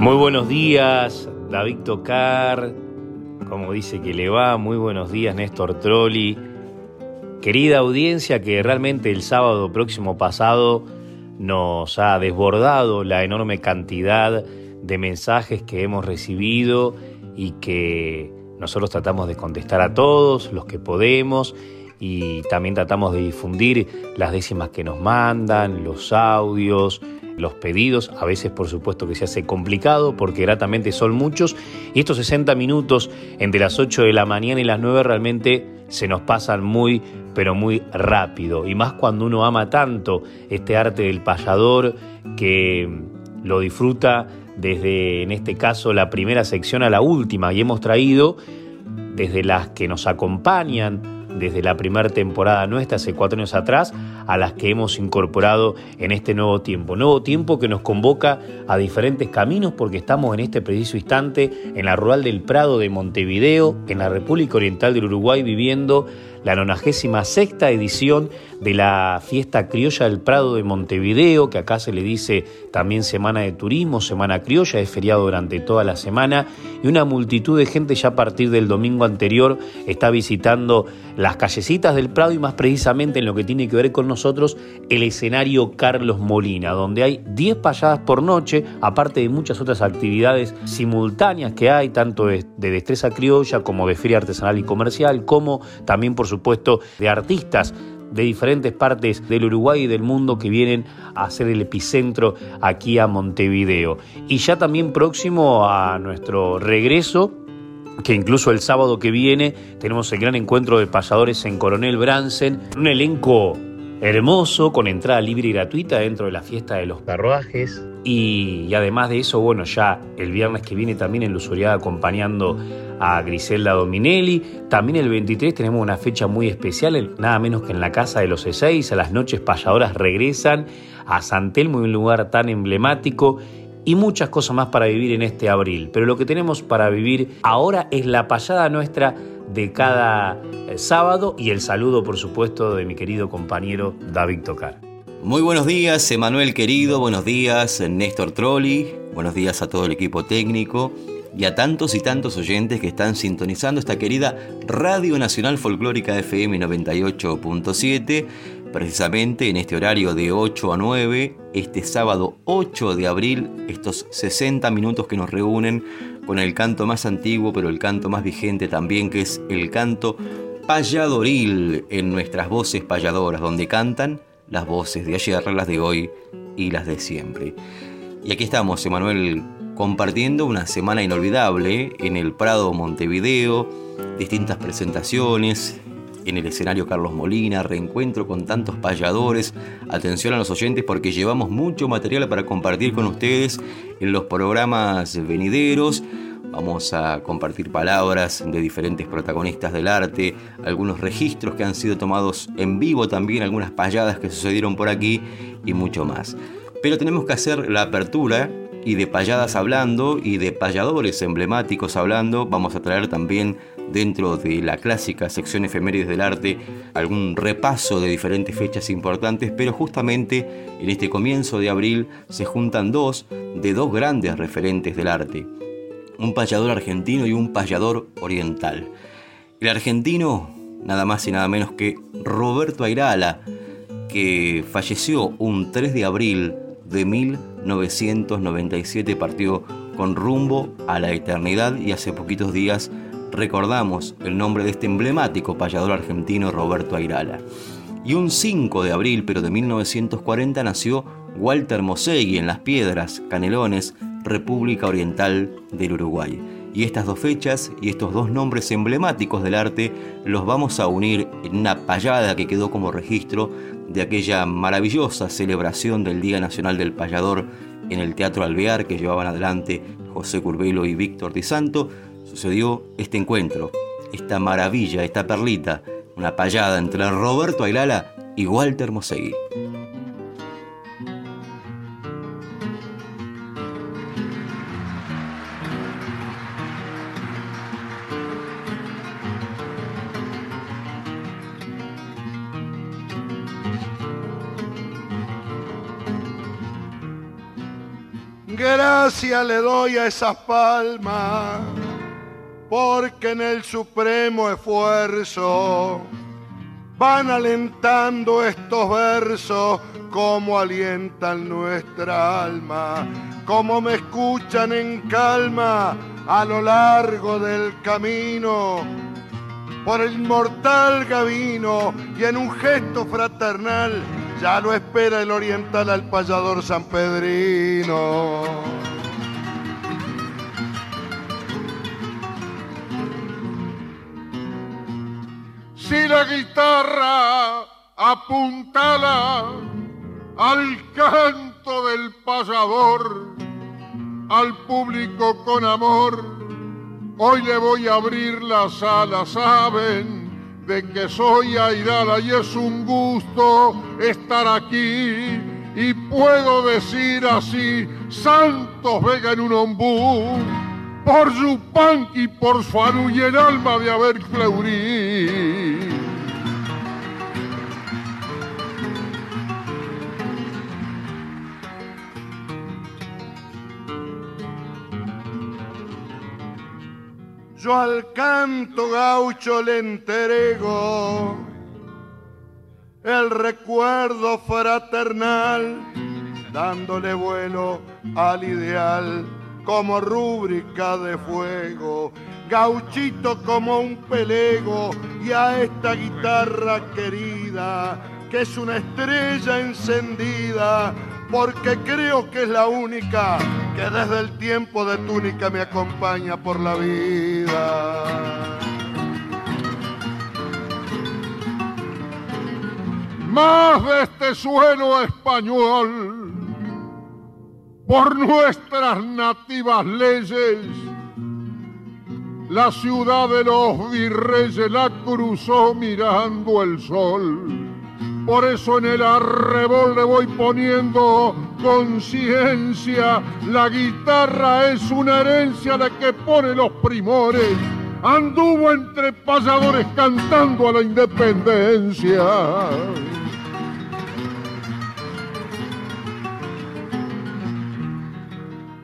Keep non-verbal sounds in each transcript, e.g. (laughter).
Muy buenos días, David Tocar, como dice que le va, muy buenos días, Néstor Trolli. Querida audiencia que realmente el sábado próximo pasado nos ha desbordado la enorme cantidad de mensajes que hemos recibido y que nosotros tratamos de contestar a todos los que podemos y también tratamos de difundir las décimas que nos mandan, los audios, los pedidos. A veces, por supuesto, que se hace complicado porque gratamente son muchos. Y estos 60 minutos entre las 8 de la mañana y las 9 realmente se nos pasan muy, pero muy rápido. Y más cuando uno ama tanto este arte del payador que lo disfruta desde, en este caso, la primera sección a la última. Y hemos traído desde las que nos acompañan desde la primera temporada nuestra, hace cuatro años atrás, a las que hemos incorporado en este nuevo tiempo. Nuevo tiempo que nos convoca a diferentes caminos porque estamos en este preciso instante en la rural del Prado de Montevideo, en la República Oriental del Uruguay, viviendo la 96 edición de la fiesta criolla del Prado de Montevideo, que acá se le dice también Semana de Turismo, Semana Criolla, es feriado durante toda la semana, y una multitud de gente ya a partir del domingo anterior está visitando las callecitas del Prado y más precisamente en lo que tiene que ver con nosotros, el escenario Carlos Molina, donde hay 10 payadas por noche, aparte de muchas otras actividades simultáneas que hay, tanto de, de destreza criolla como de feria artesanal y comercial, como también por supuesto de artistas de diferentes partes del Uruguay y del mundo que vienen a hacer el epicentro aquí a Montevideo. Y ya también próximo a nuestro regreso, que incluso el sábado que viene tenemos el gran encuentro de pasadores en Coronel Bransen, un elenco hermoso con entrada libre y gratuita dentro de la fiesta de los carruajes. Y, además de eso, bueno, ya el viernes que viene también en Lusuriaga acompañando a Griselda Dominelli. También el 23 tenemos una fecha muy especial, nada menos que en la Casa de los E6, a las noches payadoras regresan a San Telmo, un lugar tan emblemático y muchas cosas más para vivir en este abril. Pero lo que tenemos para vivir ahora es la payada nuestra de cada eh, sábado y el saludo, por supuesto, de mi querido compañero David Tocar. Muy buenos días, Emanuel querido, buenos días, Néstor Trolli, buenos días a todo el equipo técnico y a tantos y tantos oyentes que están sintonizando esta querida Radio Nacional Folclórica FM 98.7, precisamente en este horario de 8 a 9, este sábado 8 de abril, estos 60 minutos que nos reúnen con el canto más antiguo, pero el canto más vigente también, que es el canto payadoril en nuestras voces payadoras, donde cantan las voces de ayer, las de hoy y las de siempre. Y aquí estamos, Emanuel, compartiendo una semana inolvidable en el Prado Montevideo, distintas presentaciones, en el escenario Carlos Molina, reencuentro con tantos payadores. Atención a los oyentes porque llevamos mucho material para compartir con ustedes en los programas venideros. Vamos a compartir palabras de diferentes protagonistas del arte, algunos registros que han sido tomados en vivo también, algunas payadas que sucedieron por aquí y mucho más. Pero tenemos que hacer la apertura y de payadas hablando y de payadores emblemáticos hablando, vamos a traer también dentro de la clásica sección efemérides del arte algún repaso de diferentes fechas importantes, pero justamente en este comienzo de abril se juntan dos de dos grandes referentes del arte un payador argentino y un payador oriental. El argentino, nada más y nada menos que Roberto Airala, que falleció un 3 de abril de 1997, partió con rumbo a la eternidad y hace poquitos días recordamos el nombre de este emblemático payador argentino Roberto Airala. Y un 5 de abril, pero de 1940, nació Walter Mosegui en Las Piedras, Canelones, República Oriental del Uruguay. Y estas dos fechas y estos dos nombres emblemáticos del arte los vamos a unir en una payada que quedó como registro de aquella maravillosa celebración del Día Nacional del Payador en el Teatro Alvear que llevaban adelante José Curbelo y Víctor Di Santo. Sucedió este encuentro, esta maravilla, esta perlita, una payada entre Roberto Ailala y Walter Mosegui. Gracias le doy a esas palmas, porque en el supremo esfuerzo van alentando estos versos como alientan nuestra alma, como me escuchan en calma a lo largo del camino por el mortal Gavino y en un gesto fraternal ya lo espera el oriental al payador San Si la guitarra apuntala al canto del payador, al público con amor, hoy le voy a abrir la sala, saben de que soy Airala y es un gusto estar aquí. Y puedo decir así, Santos Vega en un ombú, por su y por su y el alma de haber fleurí. yo al canto gaucho le entrego el recuerdo fraternal, dándole vuelo al ideal como rúbrica de fuego, gauchito como un pelego y a esta guitarra querida que es una estrella encendida porque creo que es la única que desde el tiempo de túnica me acompaña por la vida. Más de este suelo español, por nuestras nativas leyes, la ciudad de los virreyes la cruzó mirando el sol por eso en el arrebol le voy poniendo conciencia. La guitarra es una herencia de que pone los primores. Anduvo entre pasadores cantando a la independencia.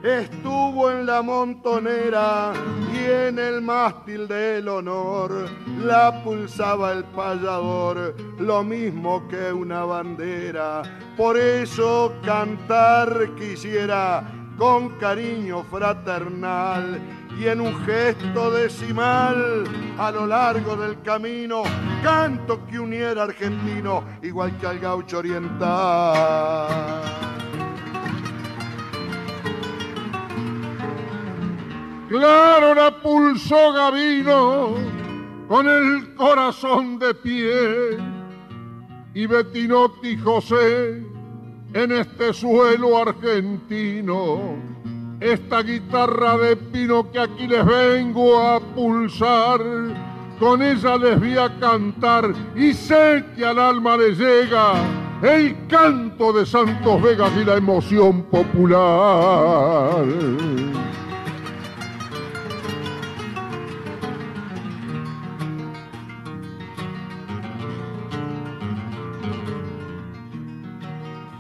Estuvo en la montonera y en el mástil del honor la pulsaba el payador, lo mismo que una bandera. Por eso cantar quisiera con cariño fraternal y en un gesto decimal a lo largo del camino, canto que uniera argentino igual que al gaucho oriental. Claro la pulsó Gavino con el corazón de pie y Betinotti José en este suelo argentino. Esta guitarra de pino que aquí les vengo a pulsar, con ella les voy a cantar y sé que al alma le llega el canto de Santos Vegas y la emoción popular.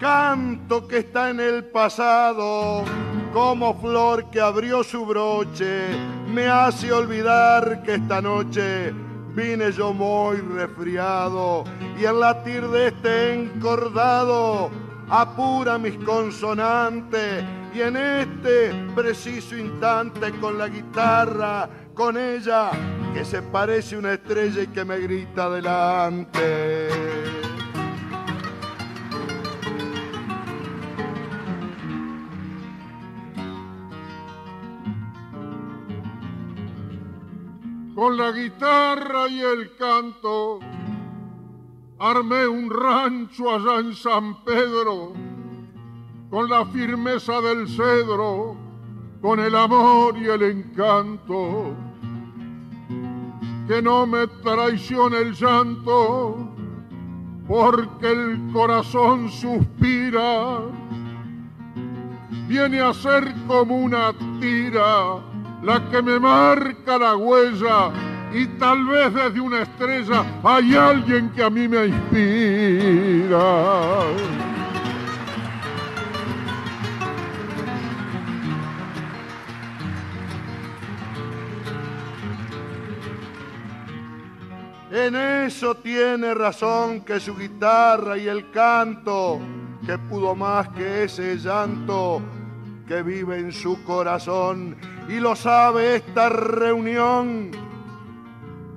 Canto que está en el pasado, como flor que abrió su broche, me hace olvidar que esta noche vine yo muy resfriado y el latir de este encordado apura mis consonantes y en este preciso instante con la guitarra, con ella que se parece una estrella y que me grita adelante. Con la guitarra y el canto armé un rancho allá en San Pedro, con la firmeza del cedro, con el amor y el encanto. Que no me traicione el llanto, porque el corazón suspira, viene a ser como una tira la que me marca la huella y tal vez desde una estrella hay alguien que a mí me inspira. En eso tiene razón que su guitarra y el canto, que pudo más que ese llanto que vive en su corazón, y lo sabe esta reunión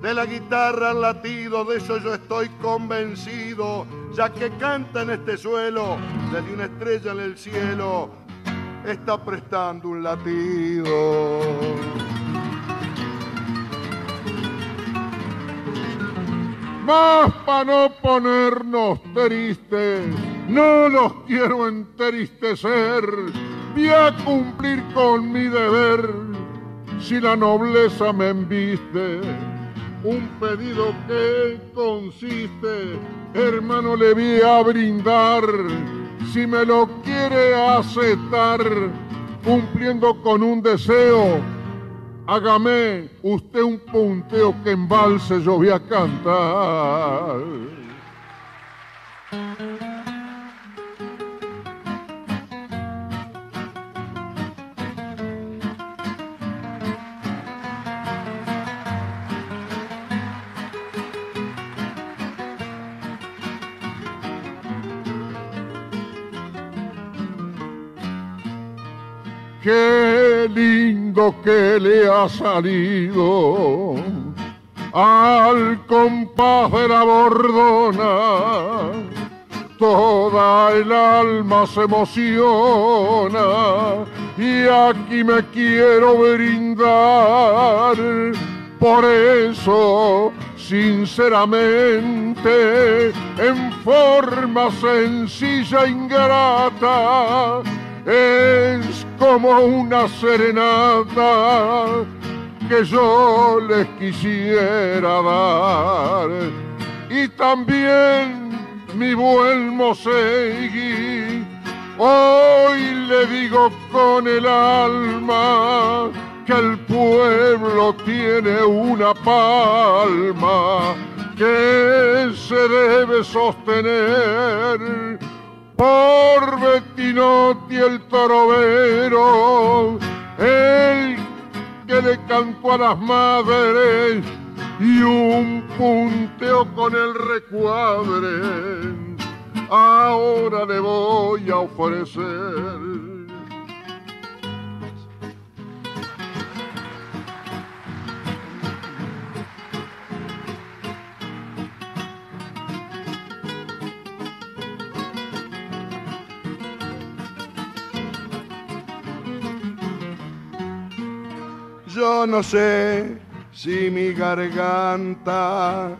de la guitarra al latido, de eso yo estoy convencido, ya que canta en este suelo, desde una estrella en el cielo, está prestando un latido. Más para no ponernos tristes, no los quiero entristecer, voy a cumplir con mi deber si la nobleza me embiste un pedido que consiste, hermano, le vi a brindar, si me lo quiere aceptar, cumpliendo con un deseo, hágame usted un punteo que en valse yo voy a cantar. Qué lindo que le ha salido al compás de la bordona. Toda el alma se emociona y aquí me quiero brindar. Por eso, sinceramente, en forma sencilla e ingrata, es como una serenata que yo les quisiera dar. Y también mi buen Mosegui, hoy le digo con el alma que el pueblo tiene una palma que se debe sostener por Bettinotti el torobero, el que le cantó a las madres y un punteo con el recuadre, ahora le voy a ofrecer. Yo no sé si mi garganta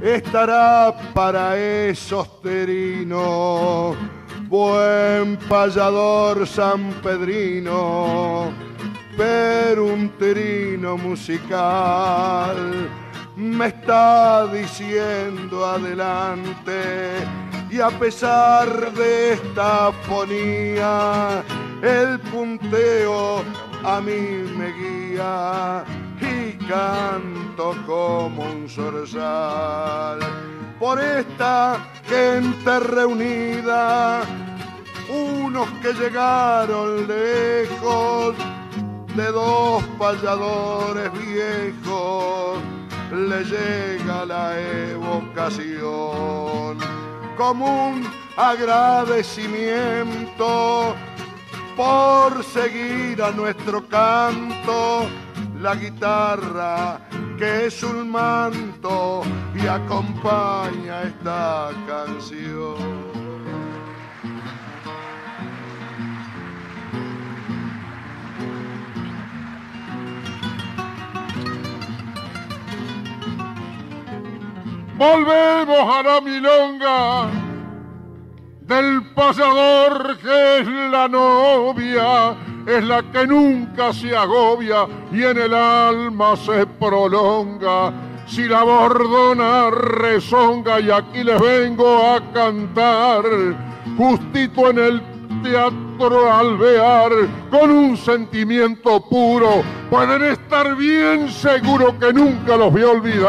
estará para esos terinos, buen payador sanpedrino, pero un terino musical me está diciendo adelante. Y a pesar de esta fonía, el punteo a mí me guía y canto como un zorzal. Por esta gente reunida, unos que llegaron lejos de dos payadores viejos, le llega la evocación como un agradecimiento por seguir a nuestro canto, la guitarra que es un manto y acompaña esta canción. Volvemos a la milonga del pasador que es la novia, es la que nunca se agobia y en el alma se prolonga. Si la bordona rezonga y aquí les vengo a cantar, justito en el teatro alvear con un sentimiento puro, pueden estar bien seguros que nunca los voy a olvidar.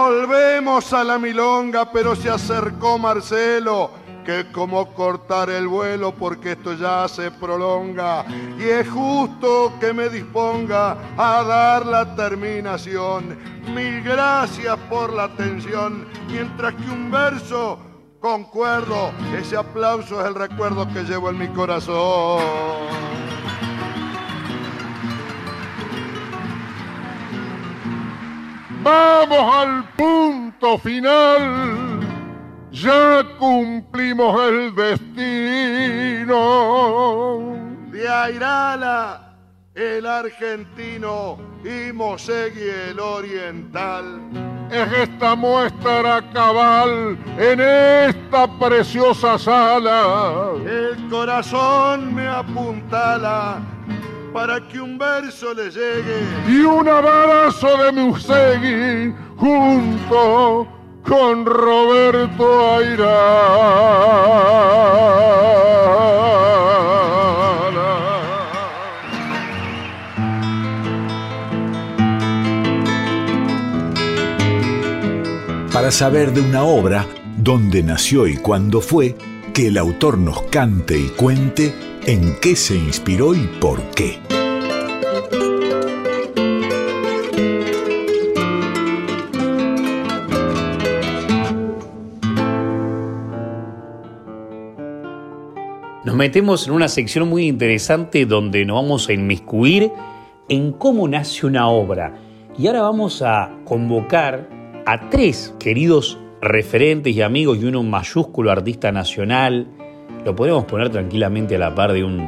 Volvemos a la milonga, pero se acercó Marcelo que como cortar el vuelo porque esto ya se prolonga y es justo que me disponga a dar la terminación. Mil gracias por la atención, mientras que un verso concuerdo, ese aplauso es el recuerdo que llevo en mi corazón. Vamos al punto final ya cumplimos el destino. De Airala, el argentino, y Mosegui, el oriental. Es esta muestra cabal en esta preciosa sala. El corazón me apuntala para que un verso le llegue. Y un abrazo de Musegui junto con Roberto Aira. Para saber de una obra, dónde nació y cuándo fue, que el autor nos cante y cuente en qué se inspiró y por qué. Metemos en una sección muy interesante donde nos vamos a inmiscuir en cómo nace una obra. Y ahora vamos a convocar a tres queridos referentes y amigos y uno mayúsculo artista nacional. Lo podemos poner tranquilamente a la par de un,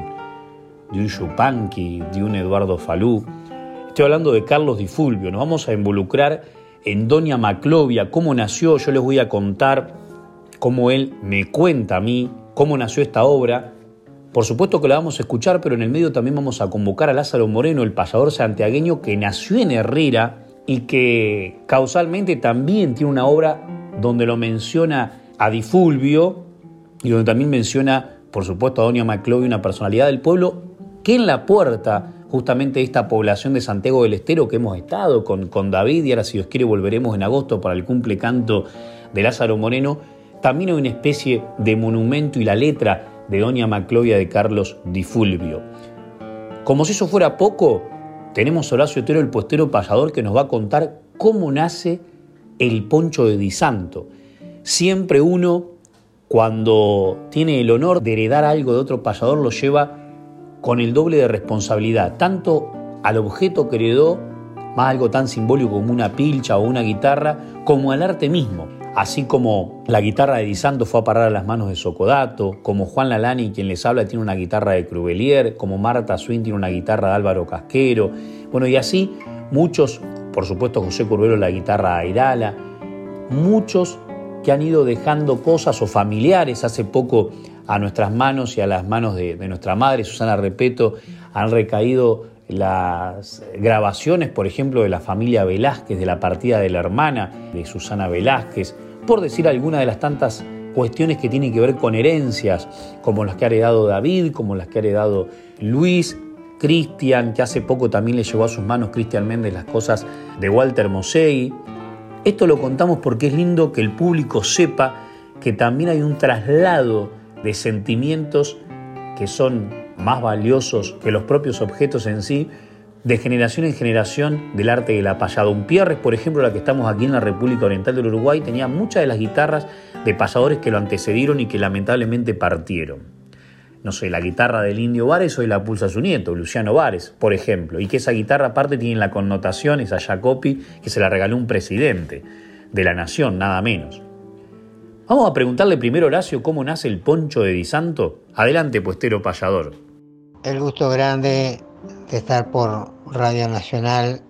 de un de un Eduardo Falú. Estoy hablando de Carlos Di Fulvio. Nos vamos a involucrar en Doña Maclovia, cómo nació. Yo les voy a contar cómo él me cuenta a mí cómo nació esta obra por supuesto que la vamos a escuchar, pero en el medio también vamos a convocar a Lázaro Moreno, el payador santiagueño que nació en Herrera y que causalmente también tiene una obra donde lo menciona a Difulvio y donde también menciona, por supuesto, a Doña Maclovio, una personalidad del pueblo que en la puerta justamente esta población de Santiago del Estero que hemos estado con, con David y ahora si Dios quiere volveremos en agosto para el cumple canto de Lázaro Moreno, también hay una especie de monumento y la letra de Doña Maclovia de Carlos Di Fulvio. Como si eso fuera poco, tenemos a Horacio Otero, el postero payador, que nos va a contar cómo nace el poncho de Di Santo. Siempre uno, cuando tiene el honor de heredar algo de otro payador, lo lleva con el doble de responsabilidad, tanto al objeto que heredó, más algo tan simbólico como una pilcha o una guitarra, como al arte mismo así como la guitarra de Di Santo fue a parar a las manos de Socodato, como Juan Lalani, quien les habla, tiene una guitarra de Crubelier, como Marta Swin tiene una guitarra de Álvaro Casquero, bueno, y así muchos, por supuesto José Curbero la guitarra de Airala, muchos que han ido dejando cosas o familiares hace poco a nuestras manos y a las manos de nuestra madre, Susana Repeto, han recaído las grabaciones, por ejemplo, de la familia Velázquez, de la partida de la hermana de Susana Velázquez, por decir alguna de las tantas cuestiones que tienen que ver con herencias, como las que ha heredado David, como las que ha heredado Luis, Cristian, que hace poco también le llevó a sus manos Cristian Méndez las cosas de Walter Mosey. Esto lo contamos porque es lindo que el público sepa que también hay un traslado de sentimientos que son más valiosos que los propios objetos en sí, de generación en generación del arte de la payada. Un Pierres, por ejemplo, la que estamos aquí en la República Oriental del Uruguay, tenía muchas de las guitarras de payadores que lo antecedieron y que lamentablemente partieron. no sé, la guitarra del Indio Vares hoy la pulsa su nieto, Luciano Vares, por ejemplo, y que esa guitarra aparte tiene la connotación, esa Jacopi, que se la regaló un presidente de la nación, nada menos. Vamos a preguntarle primero, Horacio, cómo nace el poncho de Di Santo. Adelante, puestero payador. El gusto grande de estar por Radio Nacional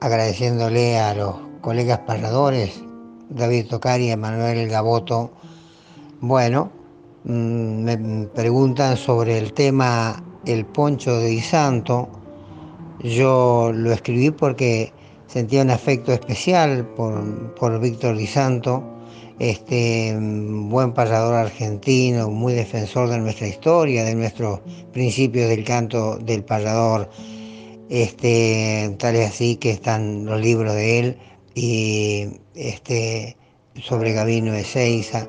agradeciéndole a los colegas payadores, David Tocari y Emanuel Gaboto. Bueno, mm, me preguntan sobre el tema El poncho de Santo. Yo lo escribí porque sentía un afecto especial por, por Víctor Di Santo este buen payador argentino, muy defensor de nuestra historia, de nuestros principios del canto del payador. Este, tal es así que están los libros de él y este, sobre Gabino de Seiza,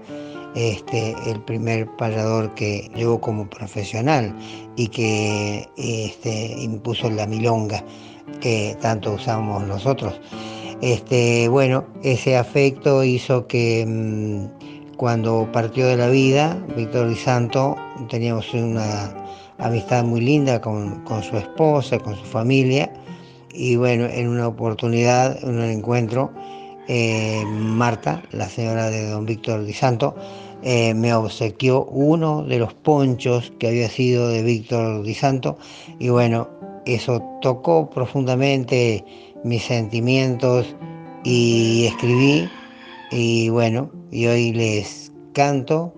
este, el primer payador que llevó como profesional y que este, impuso la milonga que tanto usamos nosotros. Este, bueno, ese afecto hizo que mm, cuando partió de la vida, Víctor Di Santo, teníamos una amistad muy linda con, su esposa, con su familia, y bueno, en una oportunidad, en un encuentro, eh, Marta, la señora de don Víctor Di Santo, eh, me obsequió uno de los ponchos que había sido de Víctor Di Santo, y bueno, eso tocó profundamente mis sentimientos y escribí y bueno, y hoy les canto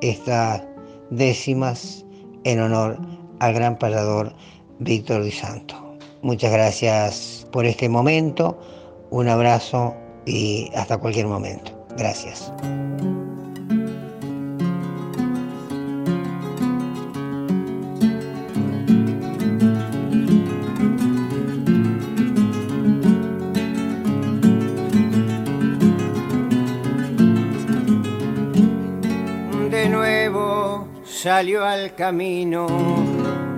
estas décimas en honor al gran parador Víctor Di Santo. Muchas gracias por este momento, un abrazo y hasta cualquier momento. Gracias. Salió al camino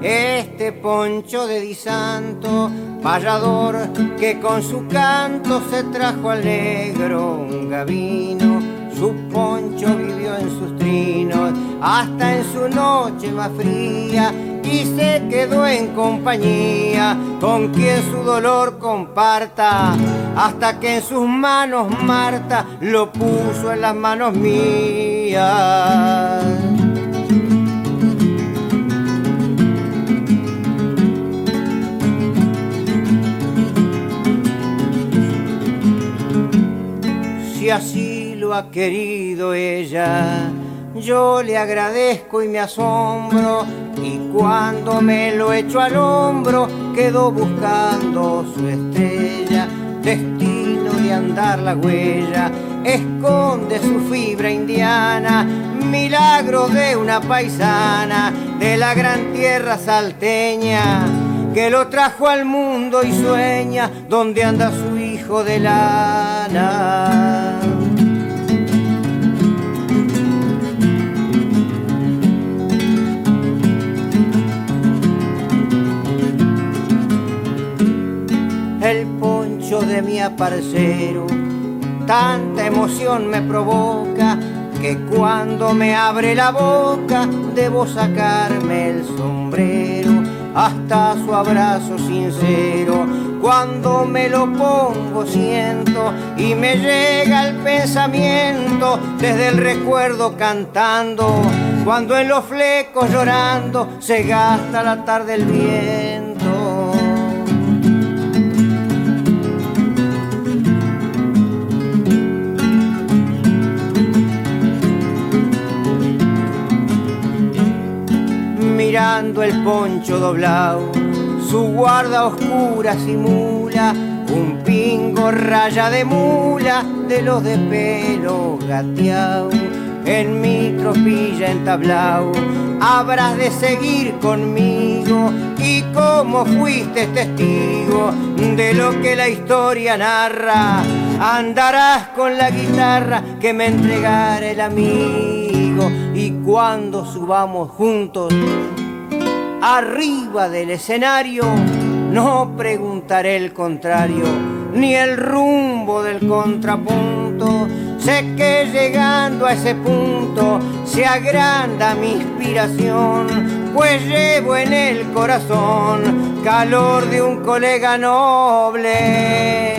este poncho de disanto, payador que con su canto se trajo al negro un gavino. Su poncho vivió en sus trinos hasta en su noche más fría y se quedó en compañía con quien su dolor comparta hasta que en sus manos Marta lo puso en las manos mías. Así lo ha querido ella. Yo le agradezco y me asombro y cuando me lo echo al hombro quedo buscando su estrella, destino de andar la huella, esconde su fibra indiana, milagro de una paisana de la gran tierra salteña que lo trajo al mundo y sueña donde anda su hijo de lana. Mi aparcero, tanta emoción me provoca que cuando me abre la boca debo sacarme el sombrero hasta su abrazo sincero. Cuando me lo pongo siento y me llega el pensamiento desde el recuerdo cantando. Cuando en los flecos llorando se gasta la tarde el viento. El poncho doblado, su guarda oscura simula un pingo raya de mula de los de pelo gateao. En mi tropilla entablao, habrás de seguir conmigo. Y como fuiste testigo de lo que la historia narra, andarás con la guitarra que me entregara el amigo. Y cuando subamos juntos arriba del escenario, no preguntaré el contrario, ni el rumbo del contrapunto. Sé que llegando a ese punto se agranda mi inspiración, pues llevo en el corazón calor de un colega noble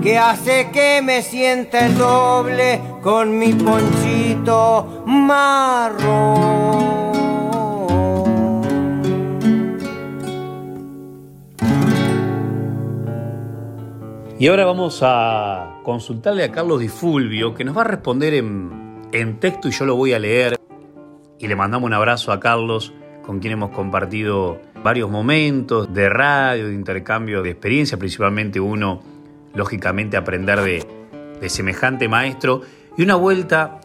que hace que me sienta el doble con mi ponchito marrón. Y ahora vamos a consultarle a Carlos Di Fulvio, que nos va a responder en, en texto y yo lo voy a leer. Y le mandamos un abrazo a Carlos, con quien hemos compartido varios momentos de radio, de intercambio de experiencia, principalmente uno, lógicamente, aprender de, de semejante maestro. Y una vuelta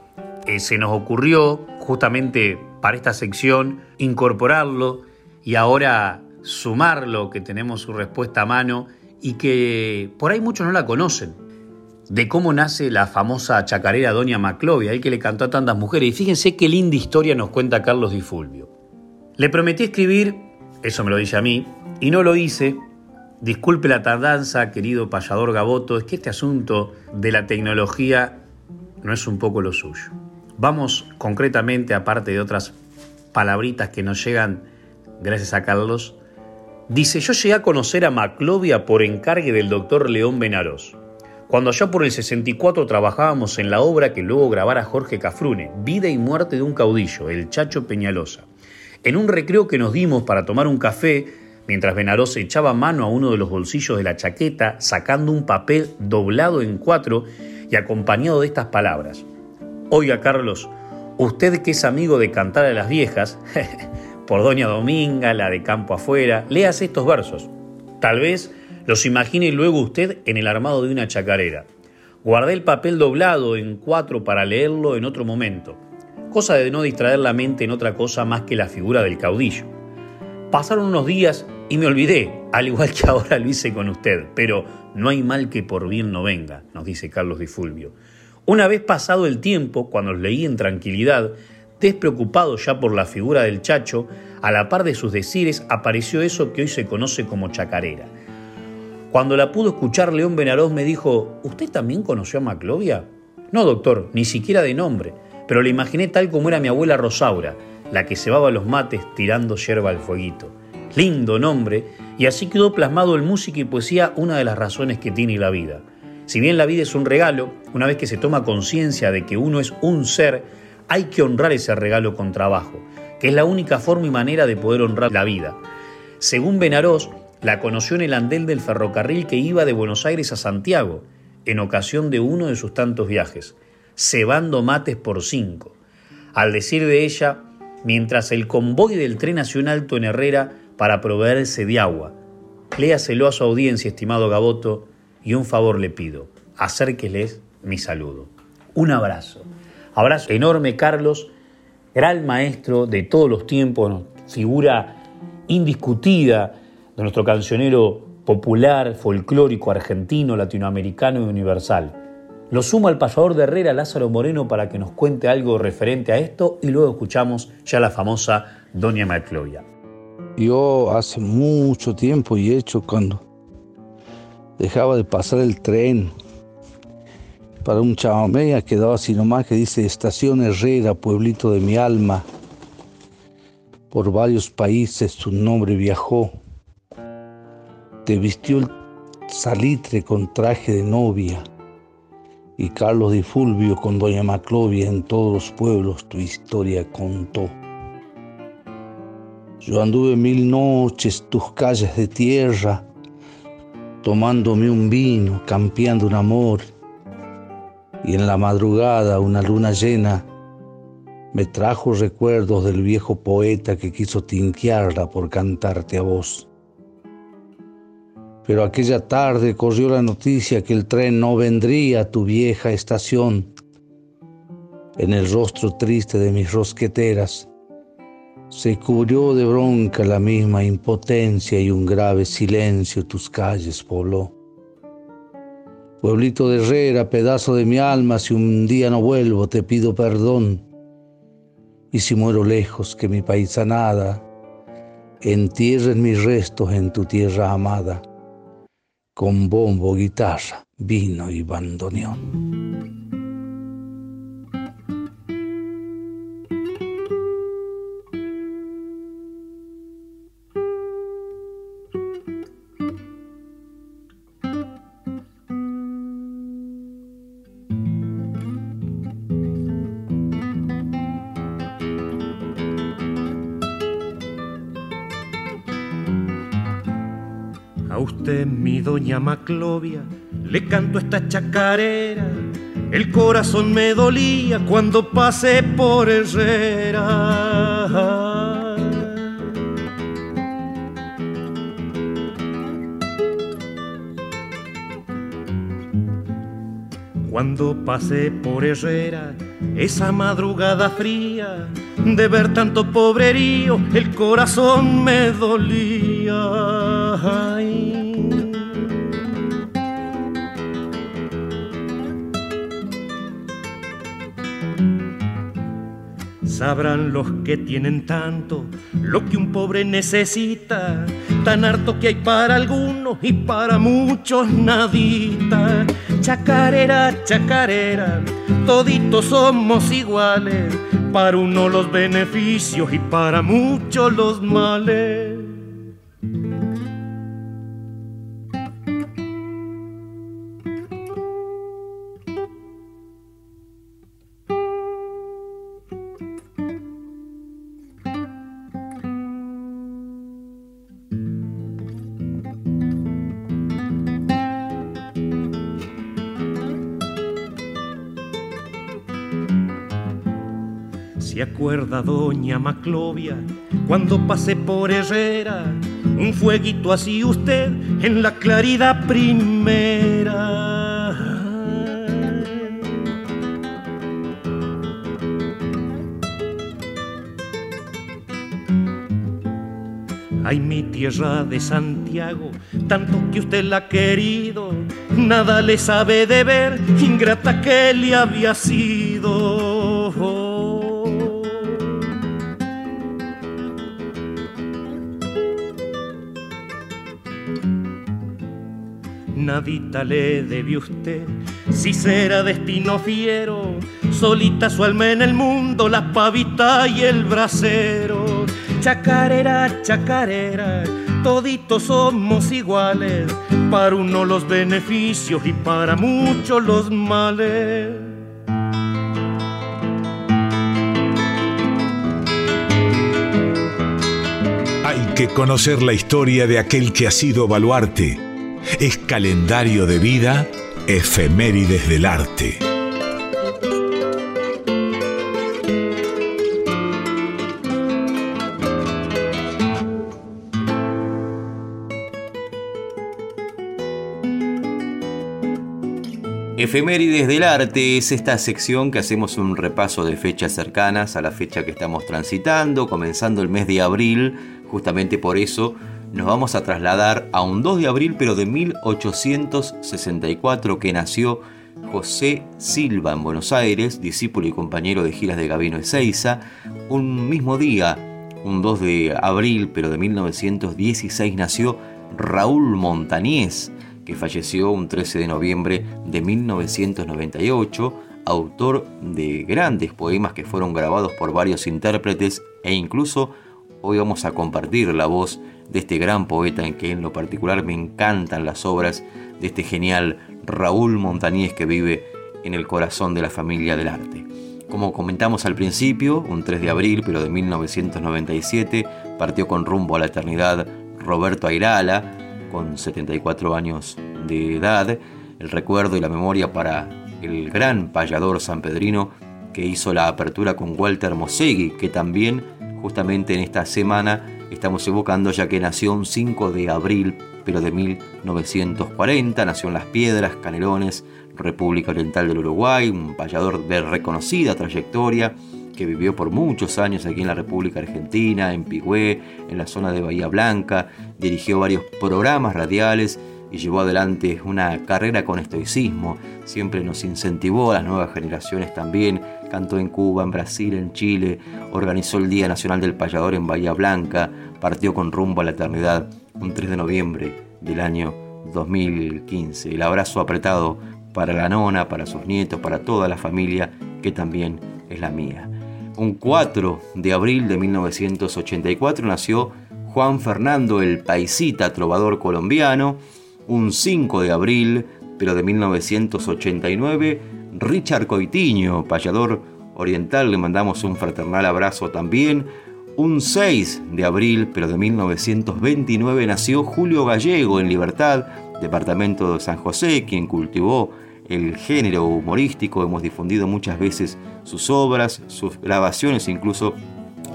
eh, se nos ocurrió, justamente para esta sección, incorporarlo y ahora sumarlo, que tenemos su respuesta a mano y que por ahí muchos no la conocen, de cómo nace la famosa chacarera Doña Maclovia, el que le cantó a tantas mujeres. Y fíjense qué linda historia nos cuenta Carlos Di Fulvio. Le prometí escribir, eso me lo dice a mí, y no lo hice. Disculpe la tardanza, querido payador Gaboto, es que este asunto de la tecnología no es un poco lo suyo. Vamos concretamente, aparte de otras palabritas que nos llegan gracias a Carlos, Dice, yo llegué a conocer a Maclovia por encargue del doctor León Benarós. Cuando allá por el 64 trabajábamos en la obra que luego grabara Jorge Cafrune, Vida y muerte de un caudillo, el Chacho Peñalosa. En un recreo que nos dimos para tomar un café, mientras Benarós echaba mano a uno de los bolsillos de la chaqueta, sacando un papel doblado en cuatro y acompañado de estas palabras. Oiga, Carlos, usted que es amigo de cantar a las viejas, (laughs) por Doña Dominga, la de Campo Afuera, leas estos versos. Tal vez los imagine luego usted en el armado de una chacarera. Guardé el papel doblado en cuatro para leerlo en otro momento, cosa de no distraer la mente en otra cosa más que la figura del caudillo. Pasaron unos días y me olvidé, al igual que ahora lo hice con usted, pero no hay mal que por bien no venga, nos dice Carlos Di Fulvio. Una vez pasado el tiempo, cuando los leí en tranquilidad, Despreocupado ya por la figura del chacho, a la par de sus decires apareció eso que hoy se conoce como chacarera. Cuando la pudo escuchar, León Benarós me dijo, ¿Usted también conoció a Maclovia? No, doctor, ni siquiera de nombre, pero le imaginé tal como era mi abuela Rosaura, la que cebaba los mates tirando yerba al fueguito. Lindo nombre, y así quedó plasmado en música y poesía una de las razones que tiene la vida. Si bien la vida es un regalo, una vez que se toma conciencia de que uno es un ser, hay que honrar ese regalo con trabajo, que es la única forma y manera de poder honrar la vida. Según Benarós, la conoció en el andén del ferrocarril que iba de Buenos Aires a Santiago, en ocasión de uno de sus tantos viajes, cebando mates por cinco. Al decir de ella, mientras el convoy del tren nacional alto en Herrera para proveerse de agua. Léaselo a su audiencia, estimado Gaboto, y un favor le pido, acérqueles mi saludo. Un abrazo. Abrazo enorme, Carlos, gran maestro de todos los tiempos, figura indiscutida de nuestro cancionero popular, folclórico, argentino, latinoamericano y universal. Lo sumo al pasador de Herrera, Lázaro Moreno, para que nos cuente algo referente a esto y luego escuchamos ya la famosa Doña Maclovia. Yo hace mucho tiempo y hecho cuando dejaba de pasar el tren para un chamamé ha quedado así nomás que dice Estación Herrera, pueblito de mi alma. Por varios países tu nombre viajó. Te vistió el salitre con traje de novia y Carlos de Fulvio con Doña Maclovia en todos los pueblos tu historia contó. Yo anduve mil noches tus calles de tierra, tomándome un vino, campeando un amor y en la madrugada una luna llena me trajo recuerdos del viejo poeta que quiso tinquearla por cantarte a vos. Pero aquella tarde corrió la noticia que el tren no vendría a tu vieja estación. En el rostro triste de mis rosqueteras se cubrió de bronca la misma impotencia y un grave silencio tus calles pobló. Pueblito de Herrera, pedazo de mi alma, si un día no vuelvo, te pido perdón. Y si muero lejos, que mi paisanada entierren mis restos en tu tierra amada, con bombo, guitarra, vino y bandoneón. Doña Maclovia, le canto esta chacarera. El corazón me dolía cuando pasé por Herrera. Cuando pasé por Herrera, esa madrugada fría, de ver tanto pobrerío, el corazón me dolía. Sabrán los que tienen tanto lo que un pobre necesita, tan harto que hay para algunos y para muchos nadita. Chacarera, chacarera, toditos somos iguales, para uno los beneficios y para muchos los males. ¿Se acuerda doña Maclovia cuando pasé por Herrera? Un fueguito así usted en la claridad primera. Ay, mi tierra de Santiago, tanto que usted la ha querido, nada le sabe de ver, ingrata que le había sido. Nadita le debe usted. Si será destino fiero, solita su alma en el mundo, la pavita y el brasero. Chacarera, chacarera, toditos somos iguales, para uno los beneficios y para muchos los males. Hay que conocer la historia de aquel que ha sido baluarte es calendario de vida, efemérides del arte. Efemérides del arte es esta sección que hacemos un repaso de fechas cercanas a la fecha que estamos transitando, comenzando el mes de abril, justamente por eso nos vamos a trasladar a un 2 de abril, pero de 1864, que nació José Silva en Buenos Aires, discípulo y compañero de giras de Gabino Ezeiza. Un mismo día, un 2 de abril, pero de 1916, nació Raúl Montañés, que falleció un 13 de noviembre de 1998, autor de grandes poemas que fueron grabados por varios intérpretes e incluso hoy vamos a compartir la voz de este gran poeta en que en lo particular me encantan las obras de este genial Raúl Montañés que vive en el corazón de la familia del arte. Como comentamos al principio, un 3 de abril pero de 1997 partió con rumbo a la eternidad Roberto Airala, con 74 años de edad, el recuerdo y la memoria para el gran payador sanpedrino que hizo la apertura con Walter Mosegui, que también justamente en esta semana estamos evocando ya que nació un 5 de abril, pero de 1940, nació en Las Piedras, Canelones, República Oriental del Uruguay, un payador de reconocida trayectoria que vivió por muchos años aquí en la República Argentina, en Pigüé, en la zona de Bahía Blanca, dirigió varios programas radiales y llevó adelante una carrera con estoicismo, siempre nos incentivó a las nuevas generaciones también, cantó en Cuba, en Brasil, en Chile, organizó el Día Nacional del Payador en Bahía Blanca, partió con rumbo a la eternidad un 3 de noviembre del año 2015. El abrazo apretado para la nona, para sus nietos, para toda la familia, que también es la mía. Un 4 de abril de 1984 nació Juan Fernando el Paisita, trovador colombiano, un 5 de abril, pero de 1989, Richard Coitiño, payador oriental, le mandamos un fraternal abrazo también. un 6 de abril, pero de 1929, nació Julio Gallego en Libertad, departamento de San José, quien cultivó el género humorístico. Hemos difundido muchas veces sus obras, sus grabaciones, incluso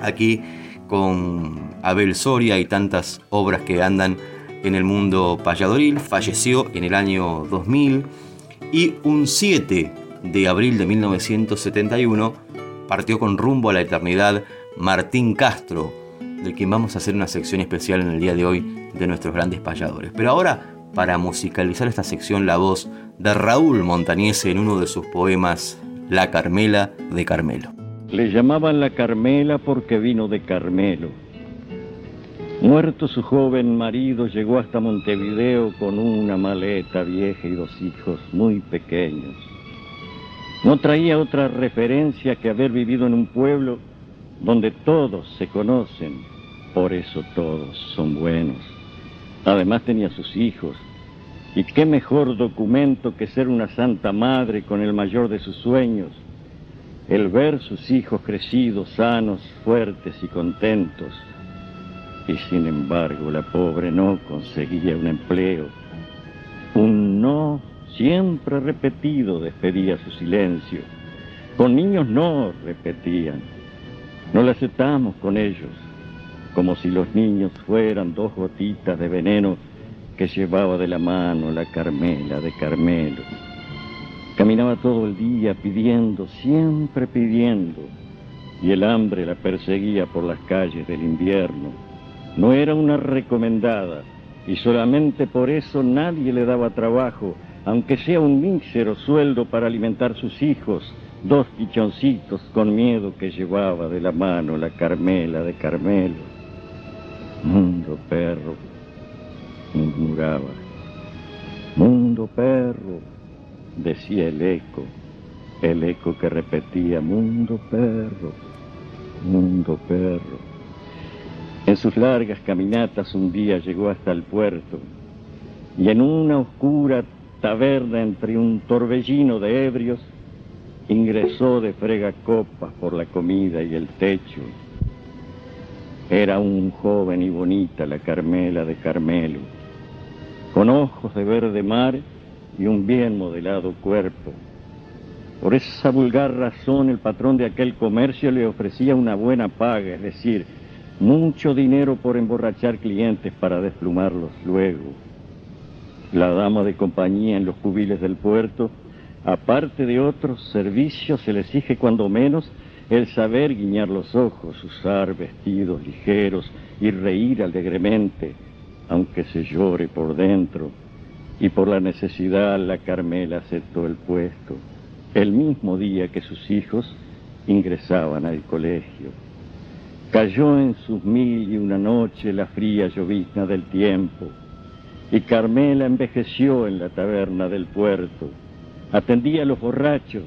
aquí con Abel Soria y tantas obras que andan en el mundo payadoril. Falleció en el año 2000 y un 7 de abril de 1971 partió con rumbo a la eternidad Martín Castro, del quien vamos a hacer una sección especial en el día de hoy de nuestros grandes payadores. Pero ahora, para musicalizar esta sección, la voz de Raúl Montañese en uno de sus poemas, La Carmela de Carmelo. Le llamaban la Carmela porque vino de Carmelo. Muerto su joven marido, llegó hasta Montevideo con una maleta vieja y dos hijos muy pequeños. No traía otra referencia que haber vivido en un pueblo donde todos se conocen, por eso todos son buenos. Además tenía sus hijos, y qué mejor documento que ser una santa madre con el mayor de sus sueños, el ver sus hijos crecidos, sanos, fuertes y contentos. Y sin embargo la pobre no conseguía un empleo. Un no siempre repetido despedía su silencio. Con niños no repetían. No le aceptamos con ellos, como si los niños fueran dos gotitas de veneno que llevaba de la mano la Carmela de Carmelo. Caminaba todo el día pidiendo, siempre pidiendo, y el hambre la perseguía por las calles del invierno. No era una recomendada, y solamente por eso nadie le daba trabajo, aunque sea un mísero sueldo para alimentar sus hijos, dos pichoncitos con miedo que llevaba de la mano la Carmela de Carmelo. Mundo perro, murmuraba. Mundo perro, decía el eco, el eco que repetía, mundo perro, mundo perro. En sus largas caminatas un día llegó hasta el puerto y en una oscura taberna entre un torbellino de ebrios ingresó de frega copas por la comida y el techo. Era un joven y bonita la Carmela de Carmelo, con ojos de verde mar y un bien modelado cuerpo. Por esa vulgar razón el patrón de aquel comercio le ofrecía una buena paga, es decir, mucho dinero por emborrachar clientes para desplumarlos luego. La dama de compañía en los cubiles del puerto Aparte de otros servicios, se le exige cuando menos el saber guiñar los ojos, usar vestidos ligeros y reír alegremente, aunque se llore por dentro. Y por la necesidad la Carmela aceptó el puesto, el mismo día que sus hijos ingresaban al colegio. Cayó en sus mil y una noche la fría llovizna del tiempo, y Carmela envejeció en la taberna del puerto atendía a los borrachos,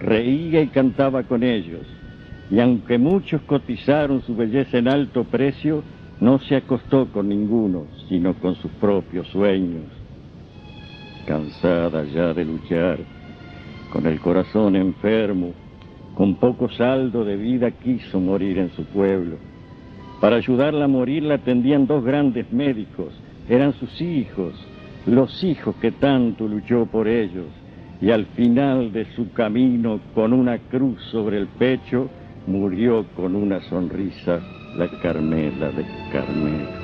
reía y cantaba con ellos, y aunque muchos cotizaron su belleza en alto precio, no se acostó con ninguno, sino con sus propios sueños. Cansada ya de luchar, con el corazón enfermo, con poco saldo de vida quiso morir en su pueblo. Para ayudarla a morir la atendían dos grandes médicos, eran sus hijos, los hijos que tanto luchó por ellos y al final de su camino con una cruz sobre el pecho murió con una sonrisa la Carmela de Carmelo.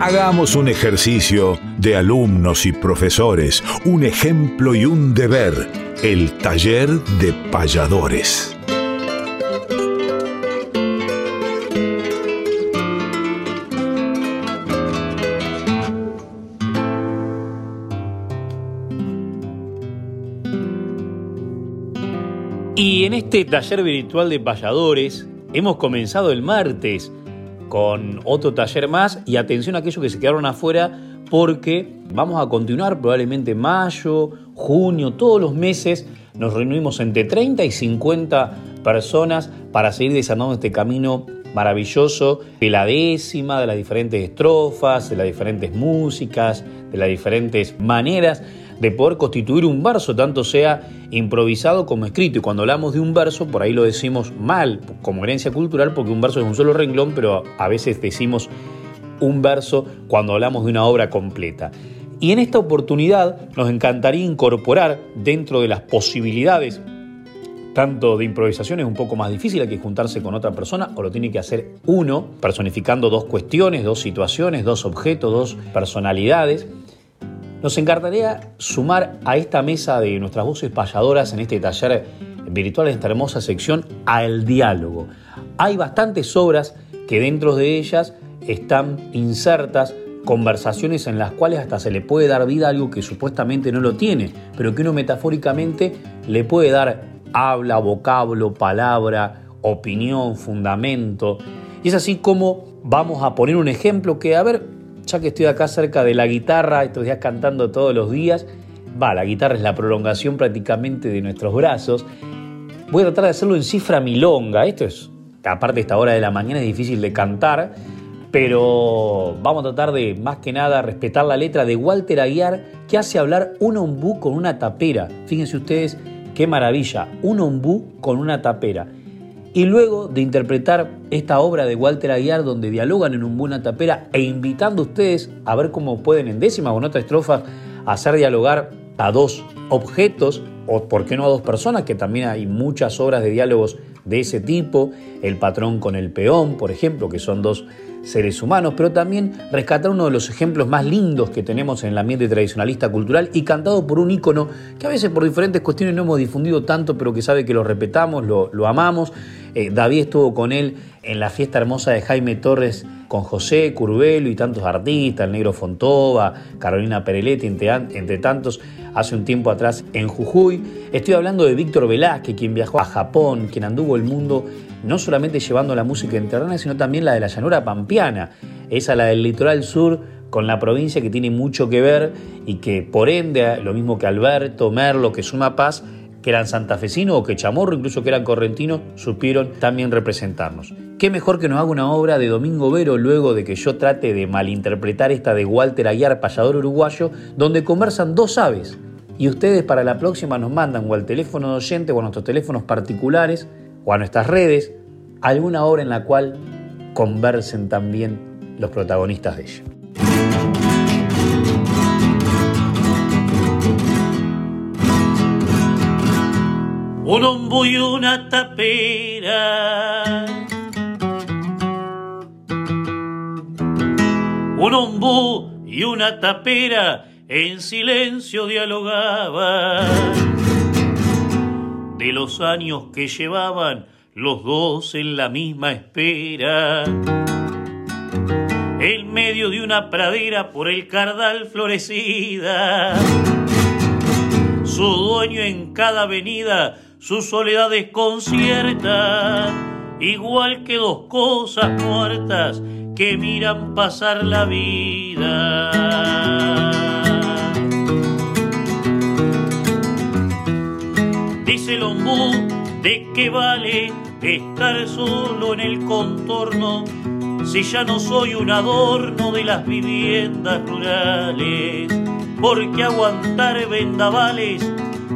Hagamos un ejercicio de alumnos y profesores, un ejemplo y un deber, el taller de payadores. Y en este taller virtual de payadores hemos comenzado el martes con otro taller más y atención a aquellos que se quedaron afuera porque vamos a continuar probablemente mayo, junio, todos los meses nos reunimos entre 30 y 50 personas para seguir desarmando este camino maravilloso de la décima, de las diferentes estrofas, de las diferentes músicas, de las diferentes maneras de poder constituir un verso, tanto sea improvisado como escrito. Y cuando hablamos de un verso, por ahí lo decimos mal, como herencia cultural, porque un verso es un solo renglón, pero a veces decimos un verso cuando hablamos de una obra completa. Y en esta oportunidad nos encantaría incorporar dentro de las posibilidades tanto de improvisación es un poco más difícil, que juntarse con otra persona o lo tiene que hacer uno, personificando dos cuestiones, dos situaciones, dos objetos, dos personalidades. Nos encantaría sumar a esta mesa de nuestras voces payadoras en este taller virtual, en esta hermosa sección, al diálogo. Hay bastantes obras que dentro de ellas están insertas conversaciones en las cuales hasta se le puede dar vida a algo que supuestamente no lo tiene, pero que uno metafóricamente le puede dar habla, vocablo, palabra, opinión, fundamento. Y es así como vamos a poner un ejemplo que, a ver, ya que estoy acá cerca de la guitarra, estos días cantando todos los días, va, la guitarra es la prolongación prácticamente de nuestros brazos. Voy a tratar de hacerlo en cifra milonga. Esto es, aparte esta hora de la mañana, es difícil de cantar pero vamos a tratar de, más que nada, respetar la letra de Walter Aguiar, que hace hablar un ombú con una tapera. Fíjense ustedes qué maravilla, un ombú con una tapera. Y luego de interpretar esta obra de Walter Aguiar, donde dialogan en un una tapera, e invitando a ustedes a ver cómo pueden en décima o en otra estrofa hacer dialogar a dos objetos, o por qué no a dos personas, que también hay muchas obras de diálogos de ese tipo, el patrón con el peón, por ejemplo, que son dos seres humanos, pero también rescatar uno de los ejemplos más lindos que tenemos en el ambiente tradicionalista cultural y cantado por un ícono que a veces por diferentes cuestiones no hemos difundido tanto, pero que sabe que lo respetamos, lo, amamos. Eh, David estuvo con él en la fiesta hermosa de Jaime Torres con José Curvelo y tantos artistas, el negro Fontova, Carolina Pereletti, entre, entre tantos, hace un tiempo atrás en Jujuy. Estoy hablando de Víctor Velázquez, quien viajó a Japón, quien anduvo el mundo no solamente llevando la música interna, sino también la de la llanura pampeana, esa la del litoral sur con la provincia que tiene mucho que ver y que por ende, lo mismo que Alberto, Merlo, que Suma Paz, que eran santafesinos o que Chamorro, incluso que eran correntinos, supieron también representarnos. Qué mejor que nos haga una obra de Domingo Vero luego de que yo trate de malinterpretar esta de Walter Aguiar, payador uruguayo, donde conversan dos aves. Y ustedes para la próxima nos mandan o al teléfono de oyente o a nuestros teléfonos particulares o a nuestras redes alguna obra en la cual conversen también los protagonistas de ella. Un ombu y una tapera. Un ombú y una tapera en silencio dialogaban de los años que llevaban los dos en la misma espera. En medio de una pradera por el cardal florecida, su dueño en cada avenida, su soledad desconcierta, igual que dos cosas muertas que miran pasar la vida. Dice el ombú, ¿de qué vale estar solo en el contorno si ya no soy un adorno de las viviendas rurales? Porque aguantar vendavales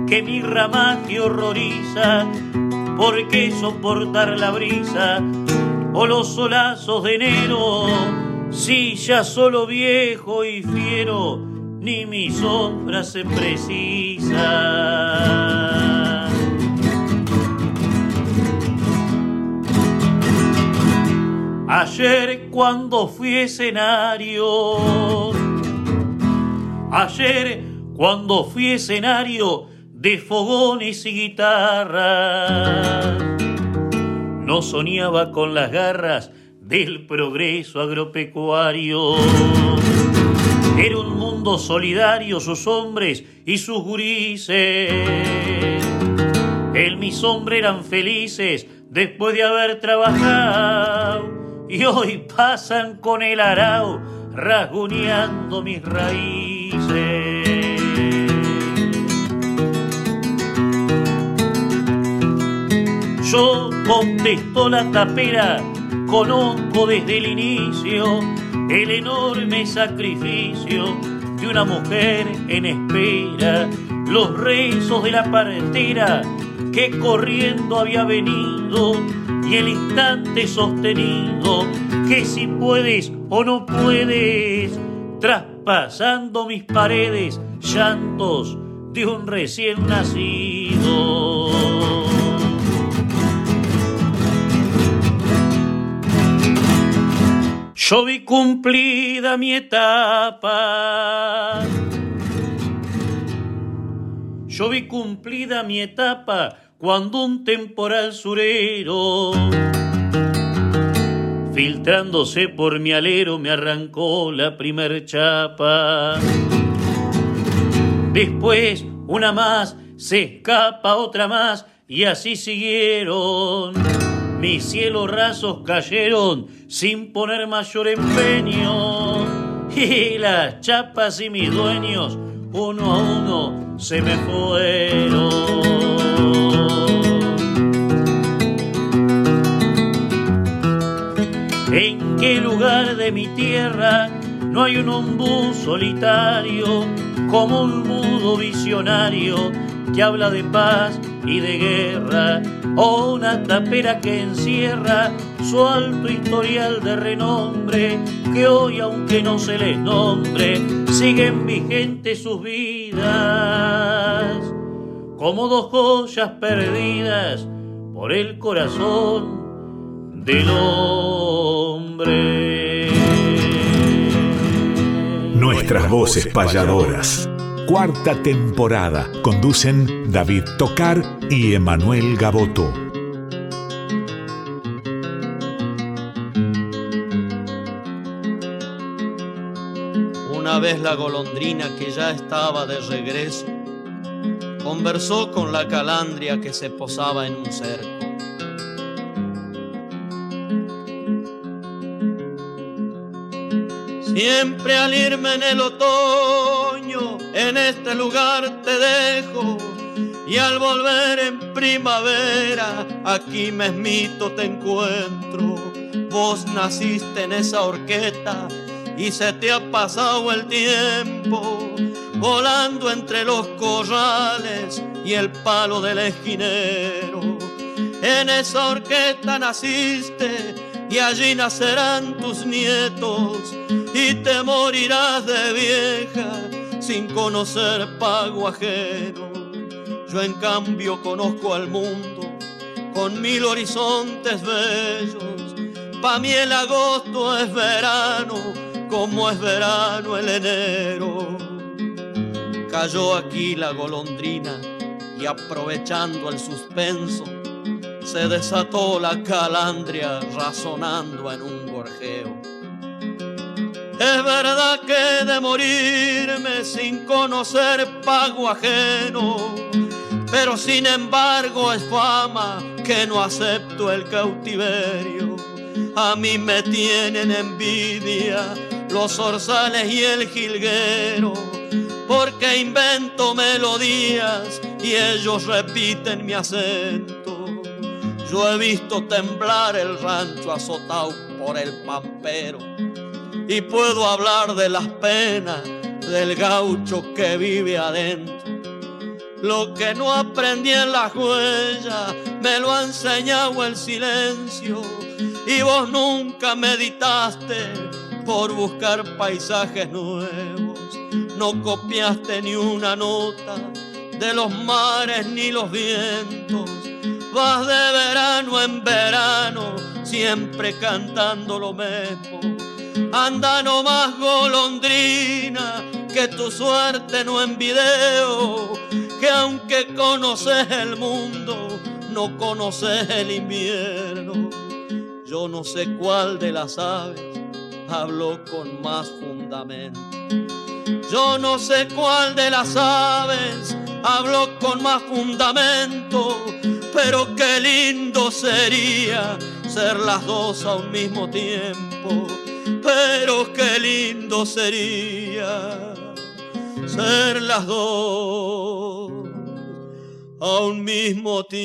que mi ramaje horroriza, ¿por qué soportar la brisa o los solazos de enero si ya solo viejo y fiero ni mi sombra se precisa? Ayer cuando fui escenario, ayer cuando fui escenario de fogones y guitarras, no soñaba con las garras del progreso agropecuario. Era un mundo solidario, sus hombres y sus gurises. Él mis hombres eran felices después de haber trabajado y hoy pasan con el arao rasguñando mis raíces. Yo contesto la tapera conozco desde el inicio el enorme sacrificio de una mujer en espera, los rezos de la partera que corriendo había venido y el instante sostenido que si puedes o no puedes, traspasando mis paredes, llantos de un recién nacido. Yo vi cumplida mi etapa. Yo vi cumplida mi etapa cuando un temporal surero, filtrándose por mi alero, me arrancó la primer chapa. Después una más, se escapa otra más, y así siguieron. Mis cielos rasos cayeron sin poner mayor empeño. (laughs) Y las chapas y mis dueños, uno a uno, se me fueron. Qué lugar de mi tierra no hay un ombú solitario como un mudo visionario que habla de paz y de guerra? O una tapera que encierra su alto historial de renombre, que hoy, aunque no se les nombre, siguen vigentes sus vidas, como dos joyas perdidas por el corazón del hombre. Nuestras voces payadoras. Cuarta temporada. Conducen David Tocar y Emanuel Gaboto. Una vez la golondrina que ya estaba de regreso conversó con la calandria que se posaba en un cerco. Siempre al irme en el otoño, en este lugar te dejo. Y al volver en primavera, aquí mesmito te encuentro. Vos naciste en esa horqueta y se te ha pasado el tiempo, volando entre los corrales y el palo del esquinero. En esa horqueta naciste y allí nacerán tus nietos y te morirás de vieja sin conocer pago ajeno. Yo en cambio conozco al mundo con mil horizontes bellos. Pa' mí el agosto es verano, como es verano el enero. Cayó aquí la golondrina y aprovechando el suspenso, se desató la calandria razonando en un gorjeo. Es verdad que de morirme sin conocer pago ajeno, pero sin embargo es fama que no acepto el cautiverio. A mí me tienen envidia los orzales y el jilguero, porque invento melodías y ellos repiten mi acento. Yo he visto temblar el rancho azotado por el pampero y puedo hablar de las penas del gaucho que vive adentro. Lo que no aprendí en la huella me lo ha enseñado el silencio y vos nunca meditaste por buscar paisajes nuevos. No copiaste ni una nota de los mares ni los vientos. Vas de verano en verano, siempre cantando lo mismo Anda no más golondrina, que tu suerte no en video, que aunque conoces el mundo, no conoces el invierno. Yo no sé cuál de las aves habló con más fundamento. Yo no sé cuál de las aves habló con más fundamento, pero qué lindo sería ser las dos a un mismo tiempo pero qué lindo sería ser las dos a un mismo tiempo.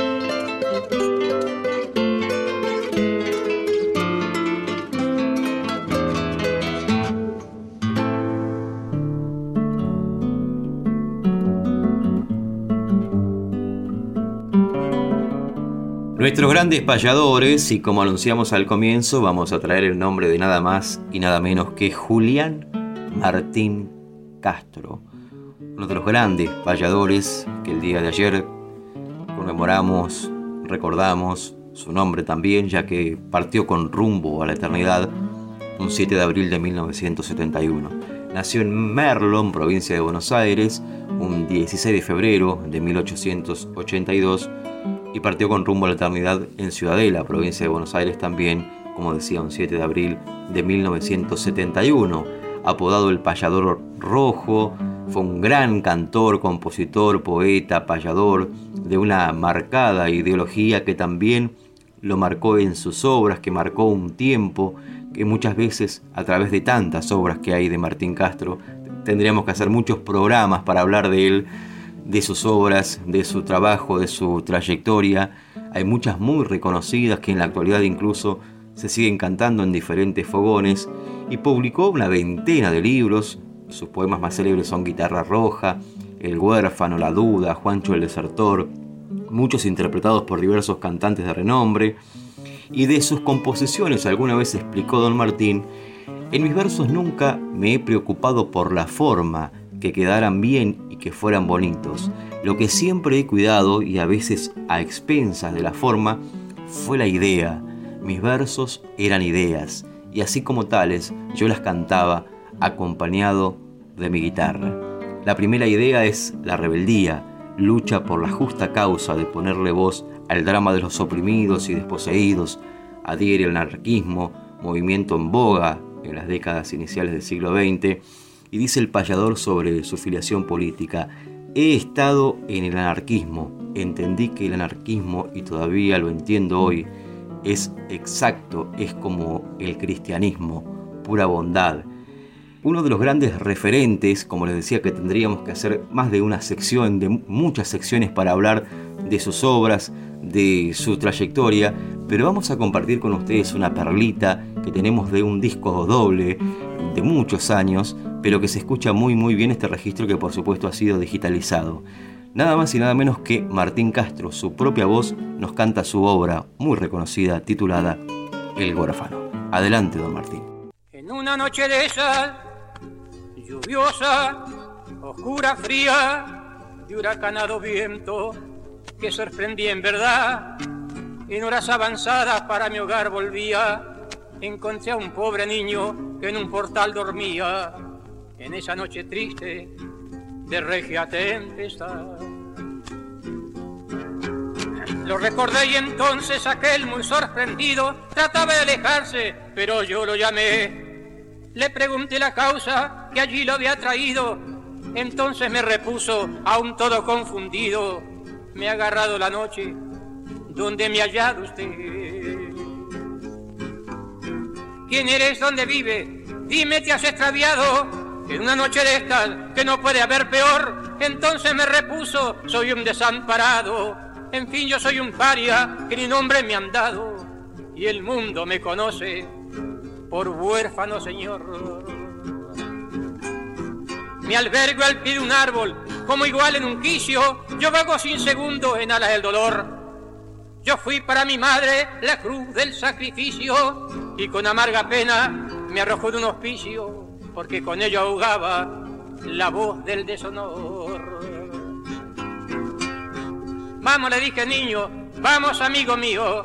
Nuestros grandes payadores, y como anunciamos al comienzo, vamos a traer el nombre de nada más y nada menos que Julián Martín Castro, uno de los grandes payadores que el día de ayer conmemoramos, recordamos su nombre también, ya que partió con rumbo a la eternidad un 7 de abril de 1971. Nació en Merlon, provincia de Buenos Aires, un 16 de febrero de 1882 y partió con rumbo a la eternidad en Ciudadela, provincia de Buenos Aires también, como decía, un 7 de abril de 1971. Apodado el Payador Rojo, fue un gran cantor, compositor, poeta, payador, de una marcada ideología que también lo marcó en sus obras, que marcó un tiempo, que muchas veces a través de tantas obras que hay de Martín Castro, tendríamos que hacer muchos programas para hablar de él, de sus obras, de su trabajo, de su trayectoria. Hay muchas muy reconocidas que en la actualidad incluso se siguen cantando en diferentes fogones y publicó una veintena de libros. Sus poemas más célebres son Guitarra Roja, El huérfano, La duda, Juancho el desertor, muchos interpretados por diversos cantantes de renombre. Y de sus composiciones, alguna vez explicó don Martín, en mis versos nunca me he preocupado por la forma, que quedaran bien y que fueran bonitos. Lo que siempre he cuidado, y a veces a expensas de la forma, fue la idea. Mis versos eran ideas, y así como tales, yo las cantaba acompañado de mi guitarra. La primera idea es la rebeldía, lucha por la justa causa de ponerle voz al drama de los oprimidos y desposeídos, adhiere al anarquismo, movimiento en boga en las décadas iniciales del siglo XX, y dice el payador sobre su filiación política, he estado en el anarquismo, entendí que el anarquismo, y todavía lo entiendo hoy, es exacto, es como el cristianismo, pura bondad. Uno de los grandes referentes, como les decía que tendríamos que hacer más de una sección, de muchas secciones para hablar de sus obras, de su trayectoria, pero vamos a compartir con ustedes una perlita que tenemos de un disco doble de muchos años, pero que se escucha muy muy bien este registro que por supuesto ha sido digitalizado. Nada más y nada menos que Martín Castro, su propia voz, nos canta su obra muy reconocida titulada El Huérfano. Adelante, don Martín. En una noche de sal, lluviosa, oscura, fría, de huracanado viento, que sorprendí en verdad, en horas avanzadas para mi hogar volvía, encontré a un pobre niño que en un portal dormía en esa noche triste de regia tempestad. Lo recordé y entonces aquel muy sorprendido trataba de alejarse, pero yo lo llamé. Le pregunté la causa que allí lo había traído, entonces me repuso, aún todo confundido, me ha agarrado la noche donde me ha hallado usted. ¿Quién eres? ¿Dónde vive? Dime, ¿te has extraviado? En una noche de estas, que no puede haber peor, entonces me repuso, soy un desamparado. En fin, yo soy un paria que ni nombre me han dado, y el mundo me conoce por huérfano señor. Me albergo al pie de un árbol, como igual en un quicio, yo vago sin segundo en alas del dolor. Yo fui para mi madre la cruz del sacrificio, y con amarga pena me arrojó de un hospicio porque con ello ahogaba la voz del deshonor. Vamos, le dije niño, vamos amigo mío,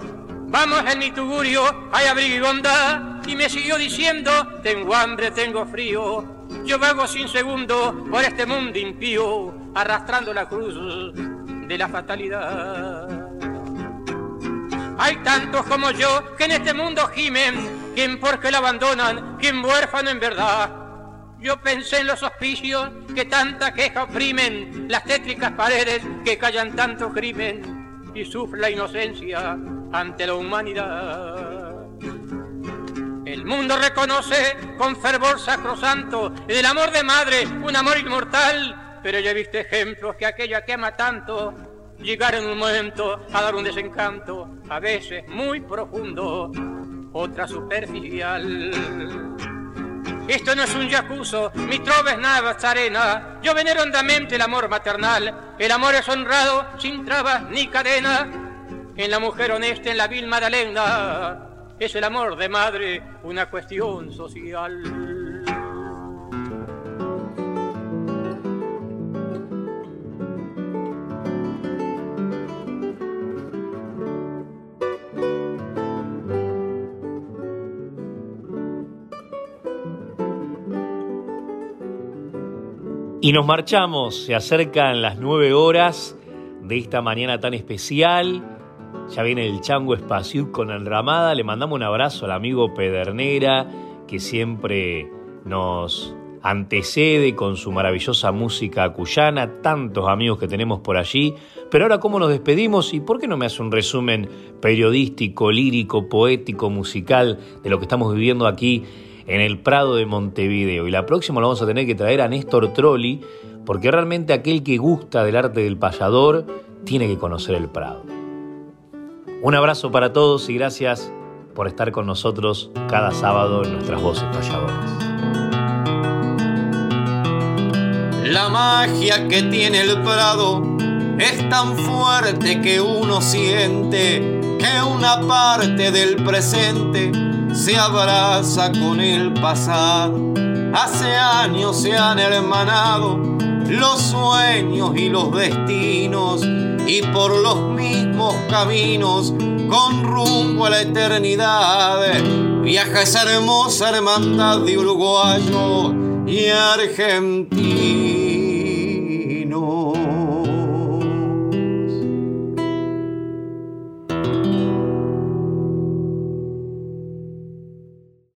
vamos en mi tugurio, hay abrigo y bondad. Y me siguió diciendo, tengo hambre, tengo frío, yo vago sin segundo por este mundo impío, arrastrando la cruz de la fatalidad. Hay tantos como yo que en este mundo gimen ¿Quién porque lo abandonan? ¿Quién huérfano en verdad? Yo pensé en los hospicios que tanta queja oprimen, las tétricas paredes que callan tanto crimen y sufre la inocencia ante la humanidad. El mundo reconoce con fervor sacrosanto y del amor de madre un amor inmortal. Pero ya he visto ejemplos que aquella que ama tanto llegar en un momento a dar un desencanto, a veces muy profundo, otra superficial. Esto no es un yacuzo, mi trova es nada. Yo venero hondamente el amor maternal. El amor es honrado, sin trabas ni cadena. En la mujer honesta, en la vil Madalena, es el amor de madre una cuestión social. Y nos marchamos, se acercan las nueve horas de esta mañana tan especial. Ya viene el Chango Espacio con Enramada. Le mandamos un abrazo al amigo Pedernera, que siempre nos antecede con su maravillosa música cuyana, tantos amigos que tenemos por allí. Pero ahora, ¿cómo nos despedimos? ¿Y por qué no me hace un resumen periodístico, lírico, poético, musical de lo que estamos viviendo aquí en el Prado de Montevideo. Y la próxima lo vamos a tener que traer a Néstor Trolli, porque realmente aquel que gusta del arte del payador tiene que conocer el Prado. Un abrazo para todos y gracias por estar con nosotros cada sábado en nuestras voces payadoras. La magia que tiene el Prado es tan fuerte que uno siente que una parte del presente se abraza con el pasado. Hace años se han hermanado los sueños y los destinos y por los mismos caminos con rumbo a la eternidad viaja esa hermosa hermandad de uruguayos y argentinos.